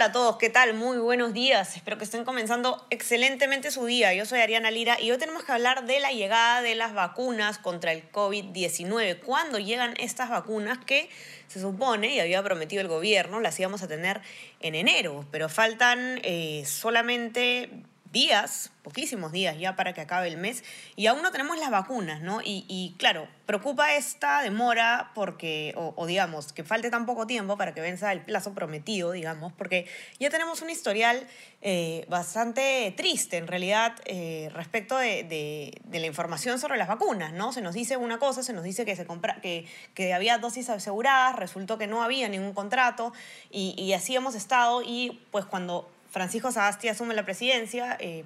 Hola a todos, ¿qué tal? Muy buenos días. Espero que estén comenzando excelentemente su día. Yo soy Ariana Lira y hoy tenemos que hablar de la llegada de las vacunas contra el COVID-19. ¿Cuándo llegan estas vacunas que se supone, y había prometido el gobierno, las íbamos a tener en enero? Pero faltan eh, solamente días, poquísimos días ya para que acabe el mes, y aún no tenemos las vacunas, ¿no? Y, y claro, preocupa esta demora porque, o, digamos, que falte tan poco tiempo para que venza el plazo prometido, digamos, porque ya tenemos un historial eh, bastante triste, en realidad, eh, respecto de, de, de, la información sobre las vacunas, ¿no? Se nos dice una cosa, se nos dice que, se compra, que, que había dosis aseguradas, resultó que no había ningún contrato, y, y así hemos estado, y pues cuando Francisco Sagasti asume la presidencia, eh,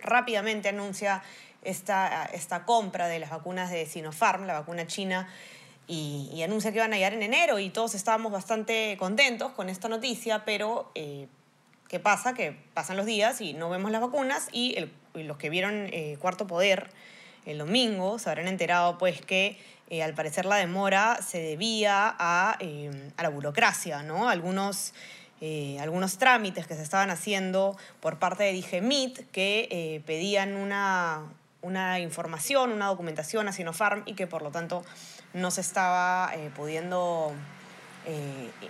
rápidamente anuncia esta, esta compra de las vacunas de Sinopharm, la vacuna china, y, anuncia que van a llegar en enero y todos estábamos bastante contentos con esta noticia, pero eh, ¿qué pasa? Que pasan los días y no vemos las vacunas y los que vieron eh, Cuarto Poder el domingo se habrán enterado pues que eh, al parecer la demora se debía a, a la burocracia, ¿no? Algunos eh, algunos trámites que se estaban haciendo por parte de Digemit que eh, pedían una, una, información, una documentación a Sinopharm y que por lo tanto no se estaba eh, pudiendo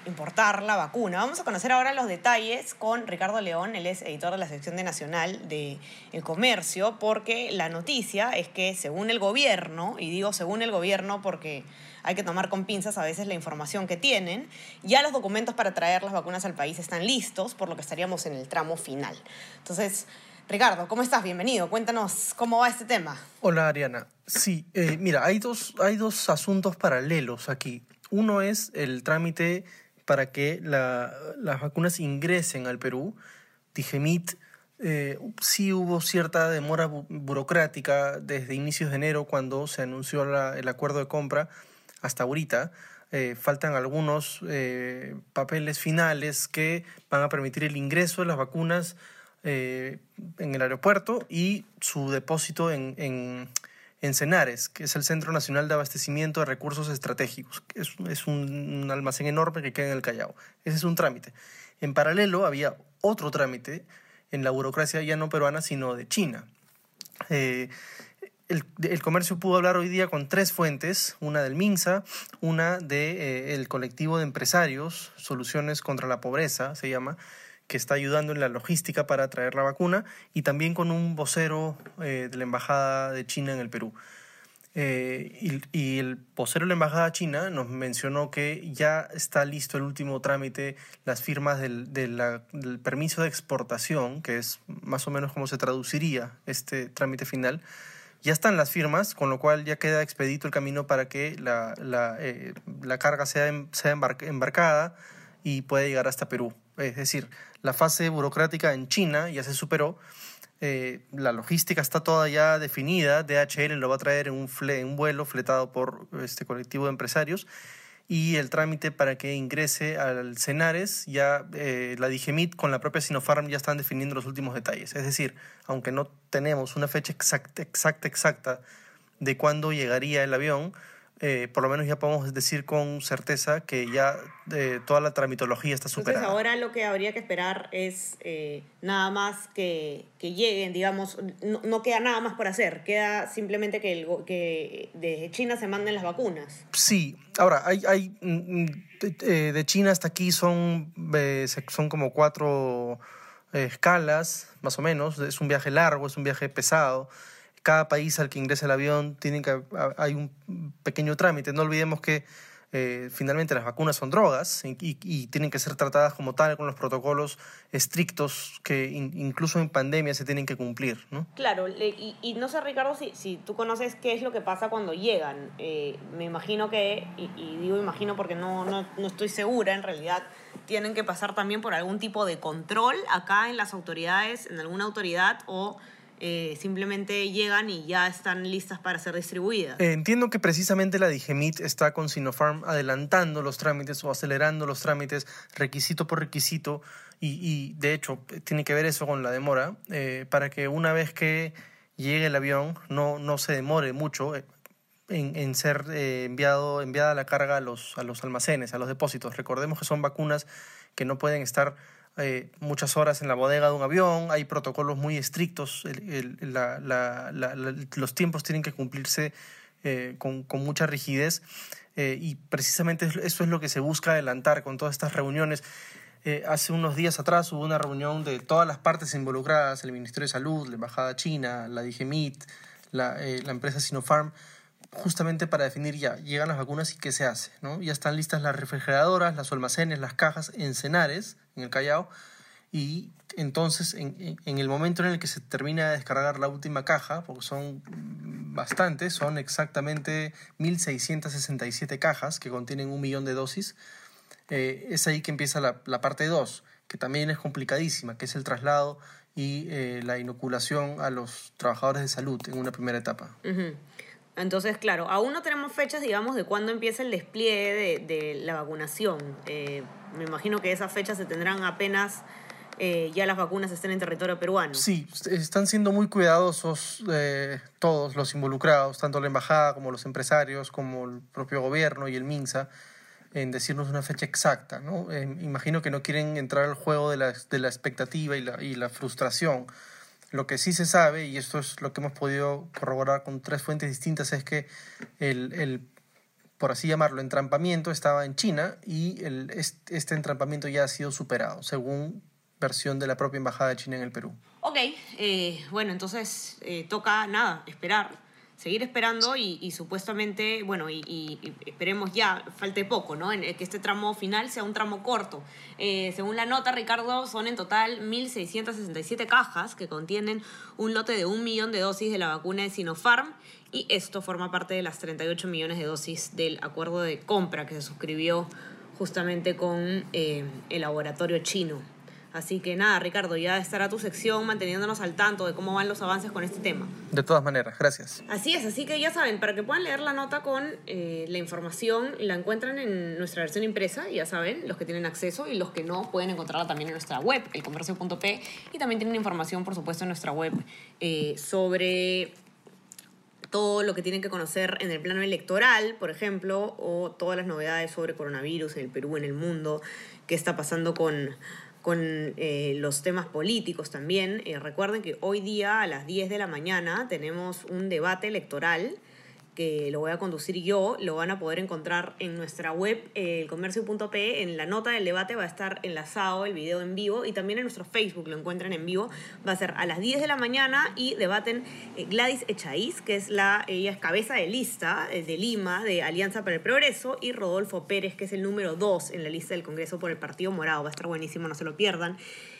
importar la vacuna. Vamos a conocer ahora los detalles con Ricardo León, él es editor de la sección de Nacional de El Comercio, porque la noticia es que según el gobierno, y digo según el gobierno porque hay que tomar con pinzas a veces la información que tienen. Ya los documentos para traer las vacunas al país están listos, por lo que estaríamos en el tramo final. Entonces, Ricardo, ¿cómo estás? Bienvenido. Cuéntanos cómo va este tema. Hola, Ariana. Sí, eh, mira, hay dos, hay dos asuntos paralelos aquí. Uno es el trámite para que la, las vacunas ingresen al Perú. Digemit eh, sí hubo cierta demora bu burocrática desde inicios de enero cuando se anunció el acuerdo de compra hasta ahorita. Eh, faltan algunos eh, papeles finales que van a permitir el ingreso de las vacunas en el aeropuerto y su depósito en, en, CENARES, que es el Centro Nacional de Abastecimiento de Recursos Estratégicos. Es, es un, almacén enorme que queda en el Callao. Ese es un trámite. En paralelo había otro trámite en la burocracia ya no peruana, sino de China. Eh, el, el, comercio pudo hablar hoy día con tres fuentes, una del MINSA, una del de, eh, colectivo de empresarios, Soluciones contra la Pobreza, se llama, que está ayudando en la logística para traer la vacuna, y también con un vocero eh, de la Embajada de China en el Perú. Eh, y, y, el vocero de la Embajada China nos mencionó que ya está listo el último trámite, las firmas del, de la, del permiso de exportación, que es más o menos como se traduciría este trámite final, ya están las firmas, con lo cual ya queda expedito el camino para que la, la, eh, la carga sea, sea embarcada y pueda llegar hasta Perú. Es decir, la fase burocrática en China ya se superó, eh, la logística está toda ya definida, DHL lo va a traer en un, fle, en un vuelo fletado por este colectivo de empresarios y el trámite para que ingrese al Cenares, ya eh, la Digemit con la propia Sinopharm ya están definiendo los últimos detalles. Es decir, aunque no tenemos una fecha exacta, exacta, exacta de cuándo llegaría el avión, eh, por lo menos ya podemos decir con certeza que ya eh, toda la tramitología está superada. Entonces ahora lo que habría que esperar es eh, nada más que, que, lleguen, digamos, no, no, queda nada más por hacer, queda simplemente que, el, que desde China se manden las vacunas. Sí, ahora, hay, hay de, de China hasta aquí son, son como cuatro escalas, más o menos, es un viaje largo, es un viaje pesado cada país al que ingresa el avión tiene que hay un pequeño trámite. No olvidemos que eh, finalmente las vacunas son drogas y, tienen que ser tratadas como tal con los protocolos estrictos que in, incluso en pandemia se tienen que cumplir. ¿no? Claro, y, y no sé Ricardo si, si, tú conoces qué es lo que pasa cuando llegan. Eh, me imagino que, y, digo imagino porque no, no, no estoy segura en realidad, tienen que pasar también por algún tipo de control acá en las autoridades, en alguna autoridad o eh, simplemente llegan y ya están listas para ser distribuidas. Eh, entiendo que precisamente la Digemit está con Sinopharm adelantando los trámites o acelerando los trámites requisito por requisito y, de hecho tiene que ver eso con la demora eh, para que una vez que llegue el avión no, no se demore mucho en, en ser enviado, enviada la carga a los, a los almacenes, a los depósitos. Recordemos que son vacunas que no pueden estar eh, muchas horas en la bodega de un avión, hay protocolos muy estrictos, los tiempos tienen que cumplirse eh, con, mucha rigidez eh, y precisamente es- eso es lo que se busca adelantar con todas estas reuniones. Eh, hace unos días atrás hubo una reunión de todas las partes involucradas, el Ministerio de Salud, la Embajada China, la Digemit, la, la empresa Sinopharm, justamente para definir ya, llegan las vacunas y qué se hace, ¿no? Ya están listas las refrigeradoras, los almacenes, las cajas en Cenares, en el Callao, y entonces en, el momento en el que se termina de descargar la última caja, porque son bastantes, son exactamente 1.667 cajas que contienen un millón de dosis, eh, es ahí que empieza la, parte 2, que también es complicadísima, que es el traslado y eh, la inoculación a los trabajadores de salud en una primera etapa. Ujú. Entonces, claro, aún no tenemos fechas, digamos, de cuándo empieza el despliegue de, de la vacunación. Eh, me imagino que esas fechas se tendrán apenas eh, ya las vacunas estén en territorio peruano. Sí, est- están siendo muy cuidadosos eh, todos los involucrados, tanto la embajada como los empresarios, como el propio gobierno y el MINSA, en decirnos una fecha exacta. ¿no? Eh, imagino que no quieren entrar al juego de la, de la expectativa y la, y la frustración. Lo que sí se sabe, y esto es lo que hemos podido corroborar con tres fuentes distintas, es que el, el por así llamarlo, entrampamiento estaba en China y el, este, entrampamiento ya ha sido superado, según versión de la propia Embajada de China en el Perú. Ok, eh, bueno, entonces eh, toca nada, esperar, seguir esperando y, y supuestamente, bueno, y, y- esperemos ya, falte poco, ¿no? En, que este tramo final sea un tramo corto. Eh, según la nota, Ricardo, son en total 1.667 cajas que contienen un lote de un millón de dosis de la vacuna de Sinopharm y esto forma parte de las 38 millones de dosis del acuerdo de compra que se suscribió justamente con eh, el laboratorio chino. Así que nada, Ricardo, ya estará tu sección manteniéndonos al tanto de cómo van los avances con este tema. De todas maneras, gracias. Así es, así que ya saben, para que puedan leer la nota con eh, la información, la encuentran en nuestra versión impresa, ya saben, los que tienen acceso y los que no pueden encontrarla también en nuestra web, elcomercio.p, y también tienen información, por supuesto, en nuestra web eh, sobre todo lo que tienen que conocer en el plano electoral, por ejemplo, o todas las novedades sobre coronavirus en el Perú, en el mundo, qué está pasando con, con eh, los temas políticos también. Eh, recuerden que hoy día a las 10 de la mañana tenemos un debate electoral que lo voy a conducir yo, lo van a poder encontrar en nuestra web, eh, elcomercio.pe, en la nota del debate va a estar enlazado el video en vivo y también en nuestro Facebook lo encuentran en vivo, va a ser a las 10 de la mañana y debaten eh, Gladys Echaíz, que es la, ella es cabeza de lista eh, de Lima, de Alianza para el Progreso, y Rodolfo Pérez, que es el número 2 en la lista del Congreso por el Partido Morado, va a estar buenísimo, no se lo pierdan.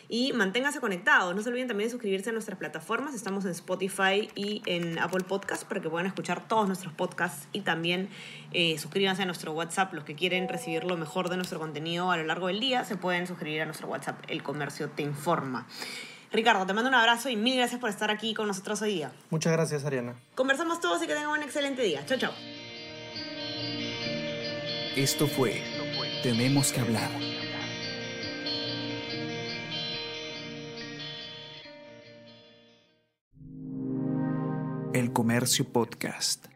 Y manténganse conectados. No se olviden también de suscribirse a nuestras plataformas. Estamos en Spotify y en Apple Podcast para que puedan escuchar todos nuestros podcasts. Y también eh, suscríbanse a nuestro WhatsApp. Los que quieren recibir lo mejor de nuestro contenido a lo largo del día se pueden suscribir a nuestro WhatsApp. El comercio te informa. Ricardo, te mando un abrazo y mil gracias por estar aquí con nosotros hoy día. Muchas gracias, Ariana. Conversamos todos y que tengan un excelente día. Chao, chao. Esto fue Tenemos que hablar. Comercio Podcast.